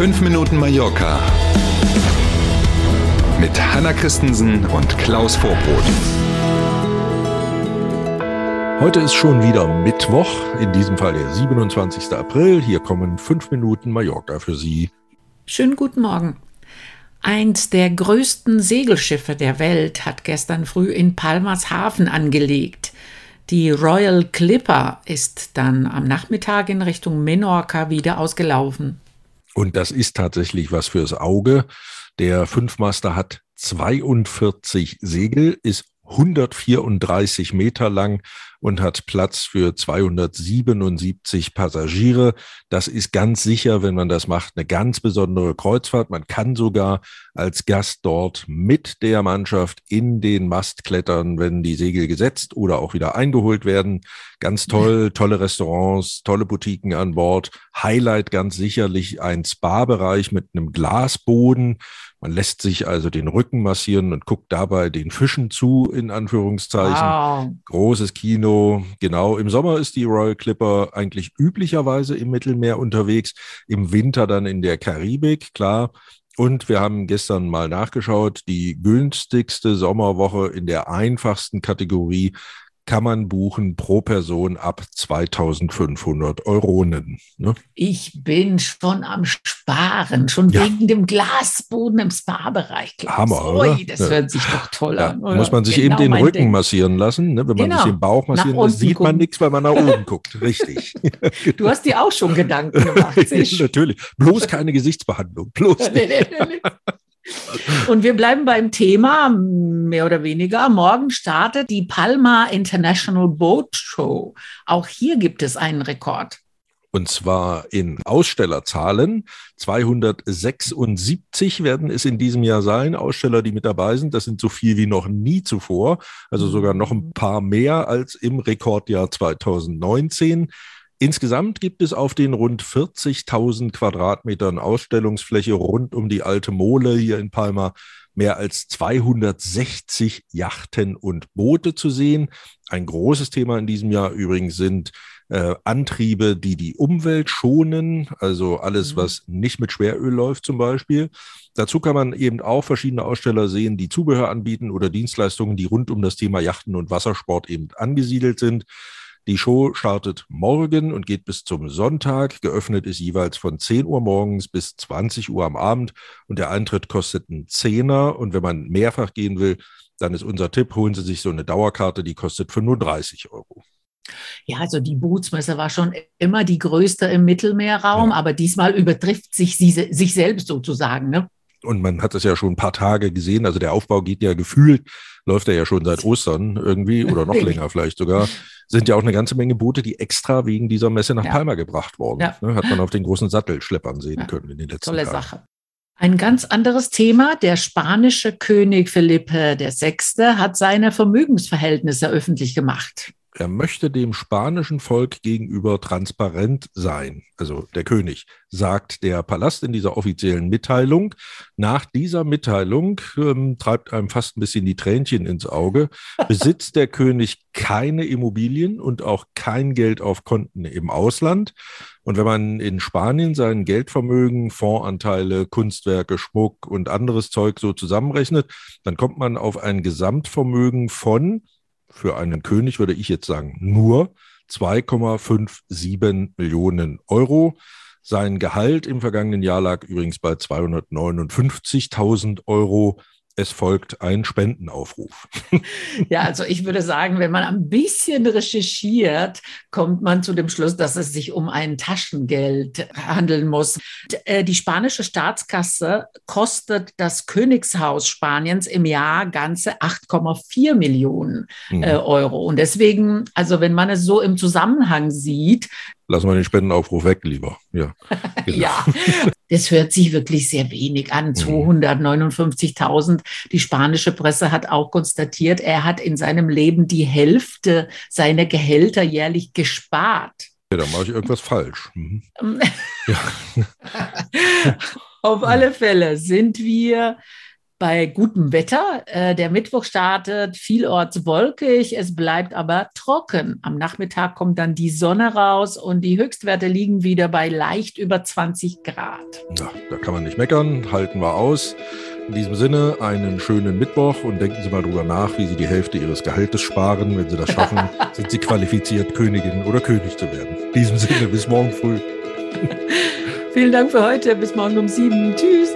5 Minuten Mallorca mit Hanna Christensen und Klaus Vorbrot. Heute ist schon wieder Mittwoch, in diesem Fall der 27. April. Hier kommen 5 Minuten Mallorca für Sie. Schönen guten Morgen. Eins der größten Segelschiffe der Welt hat gestern früh in Palmas Hafen angelegt. Die Royal Clipper ist dann am Nachmittag in Richtung Menorca wieder ausgelaufen. Und das ist tatsächlich was fürs Auge. Der Fünfmaster hat 42 Segel, ist 134 Meter lang und hat Platz für 277 Passagiere. Das ist ganz sicher, wenn man das macht, eine ganz besondere Kreuzfahrt. Man kann sogar als Gast dort mit der Mannschaft in den Mast klettern, wenn die Segel gesetzt oder auch wieder eingeholt werden. Ganz toll, tolle Restaurants, tolle Boutiquen an Bord. Highlight ganz sicherlich ein Spa-Bereich mit einem Glasboden man lässt sich also den Rücken massieren und guckt dabei den Fischen zu, in Anführungszeichen. Wow. Großes Kino. Genau. Im Sommer ist die Royal Clipper eigentlich üblicherweise im Mittelmeer unterwegs. Im Winter dann in der Karibik, klar. Und wir haben gestern mal nachgeschaut, die günstigste Sommerwoche in der einfachsten Kategorie kann man buchen pro Person ab 2500 Euronen. Ne? Ich bin schon am Sparen, schon ja. wegen dem Glasboden im Spa-Bereich. Hammer, oder? das ja. hört sich doch toll ja. an. Oder? Muss man sich genau eben den Rücken Ding. massieren lassen. Ne? Wenn man genau. sich den Bauch massieren lässt, sieht gucken. man nichts, weil man nach oben guckt. Richtig. Du hast dir auch schon Gedanken gemacht. Natürlich. Bloß keine Gesichtsbehandlung. Bloß. Und wir bleiben beim Thema, mehr oder weniger. Morgen startet die Palma International Boat Show. Auch hier gibt es einen Rekord. Und zwar in Ausstellerzahlen. 276 werden es in diesem Jahr sein, Aussteller, die mit dabei sind. Das sind so viel wie noch nie zuvor. Also sogar noch ein paar mehr als im Rekordjahr 2019. Insgesamt gibt es auf den rund 40.000 Quadratmetern Ausstellungsfläche rund um die alte Mole hier in Palma mehr als 260 Yachten und Boote zu sehen. Ein großes Thema in diesem Jahr übrigens sind äh, Antriebe, die die Umwelt schonen, also alles, mhm. was nicht mit Schweröl läuft zum Beispiel. Dazu kann man eben auch verschiedene Aussteller sehen, die Zubehör anbieten oder Dienstleistungen, die rund um das Thema Yachten und Wassersport eben angesiedelt sind. Die Show startet morgen und geht bis zum Sonntag. Geöffnet ist jeweils von 10 Uhr morgens bis 20 Uhr am Abend und der Eintritt kostet einen Zehner. Und wenn man mehrfach gehen will, dann ist unser Tipp, holen Sie sich so eine Dauerkarte, die kostet 35 Euro. Ja, also die Bootsmesse war schon immer die größte im Mittelmeerraum, ja. aber diesmal übertrifft sich sie sich selbst sozusagen. Ne? Und man hat es ja schon ein paar Tage gesehen. Also der Aufbau geht ja gefühlt, läuft er ja schon seit Ostern irgendwie oder noch länger vielleicht sogar. Sind ja auch eine ganze Menge Boote, die extra wegen dieser Messe nach ja. Palma gebracht wurden. Ja. Ne, hat man auf den großen Sattelschleppern sehen ja. können in den letzten Tolle Tagen. Sache. Ein ganz anderes Thema. Der spanische König Felipe VI. hat seine Vermögensverhältnisse öffentlich gemacht er möchte dem spanischen Volk gegenüber transparent sein, also der König, sagt der Palast in dieser offiziellen Mitteilung. Nach dieser Mitteilung ähm, treibt einem fast ein bisschen die Tränchen ins Auge, besitzt der König keine Immobilien und auch kein Geld auf Konten im Ausland. Und wenn man in Spanien sein Geldvermögen, Fondsanteile, Kunstwerke, Schmuck und anderes Zeug so zusammenrechnet, dann kommt man auf ein Gesamtvermögen von für einen König würde ich jetzt sagen nur 2,57 Millionen Euro. Sein Gehalt im vergangenen Jahr lag übrigens bei 259.000 Euro. Es folgt ein Spendenaufruf. Ja, also ich würde sagen, wenn man ein bisschen recherchiert, kommt man zu dem Schluss, dass es sich um ein Taschengeld handeln muss. Äh, die spanische Staatskasse kostet das Königshaus Spaniens im Jahr ganze 8,4 Millionen mhm. Äh, Euro. Und deswegen, also wenn man es so im Zusammenhang sieht, lassen wir den Spendenaufruf weg, lieber. Ja, genau. ja. das hört sich wirklich sehr wenig an. 259.000. Mhm. Die spanische Presse hat auch konstatiert, er hat in seinem Leben die Hälfte seiner Gehälter jährlich gespart. Ja, da mache ich irgendwas falsch. Mhm. ja. Auf alle Fälle sind wir bei gutem Wetter. Äh, der Mittwoch startet vielorts wolkig, es bleibt aber trocken. Am Nachmittag kommt dann die Sonne raus und die Höchstwerte liegen wieder bei leicht über 20 Grad. Ja, da kann man nicht meckern, halten wir aus. In diesem Sinne einen schönen Mittwoch und denken Sie mal drüber nach, wie Sie die Hälfte Ihres Gehaltes sparen. Wenn Sie das schaffen, sind Sie qualifiziert, Königin oder König zu werden. In diesem Sinne, bis morgen früh. Vielen Dank für heute. Bis morgen um sieben. Tschüss.